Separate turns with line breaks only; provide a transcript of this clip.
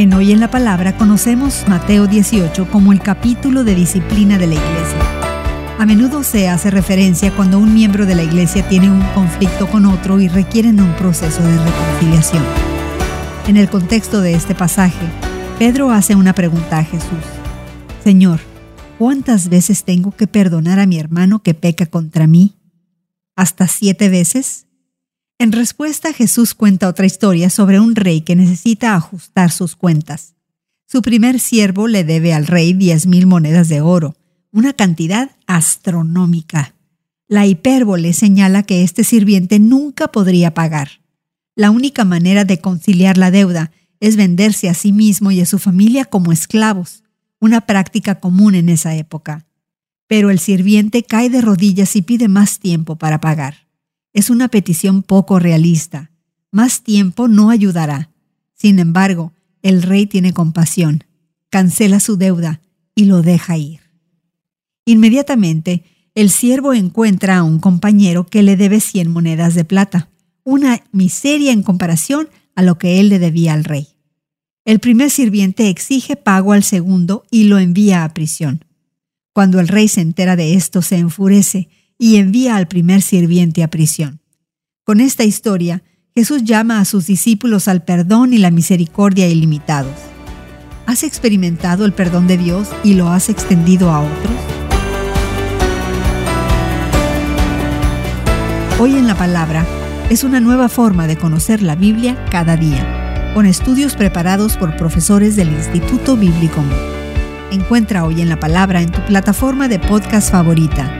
En Hoy en la Palabra conocemos Mateo 18 como el capítulo de disciplina de la iglesia. A menudo se hace referencia cuando un miembro de la iglesia tiene un conflicto con otro y requieren un proceso de reconciliación. En el contexto de este pasaje, Pedro hace una pregunta a Jesús. Señor, ¿cuántas veces tengo que perdonar a mi hermano que peca contra mí? ¿Hasta siete veces? En respuesta, Jesús cuenta otra historia sobre un rey que necesita ajustar sus cuentas. Su primer siervo le debe al rey diez mil monedas de oro, una cantidad astronómica. La hipérbole señala que este sirviente nunca podría pagar. La única manera de conciliar la deuda es venderse a sí mismo y a su familia como esclavos, una práctica común en esa época. Pero el sirviente cae de rodillas y pide más tiempo para pagar. Es una petición poco realista. Más tiempo no ayudará. Sin embargo, el rey tiene compasión, cancela su deuda y lo deja ir. Inmediatamente, el siervo encuentra a un compañero que le debe cien monedas de plata, una miseria en comparación a lo que él le debía al rey. El primer sirviente exige pago al segundo y lo envía a prisión. Cuando el rey se entera de esto, se enfurece y envía al primer sirviente a prisión. Con esta historia, Jesús llama a sus discípulos al perdón y la misericordia ilimitados. ¿Has experimentado el perdón de Dios y lo has extendido a otros? Hoy en la palabra es una nueva forma de conocer la Biblia cada día, con estudios preparados por profesores del Instituto Bíblico. Encuentra Hoy en la Palabra en tu plataforma de podcast favorita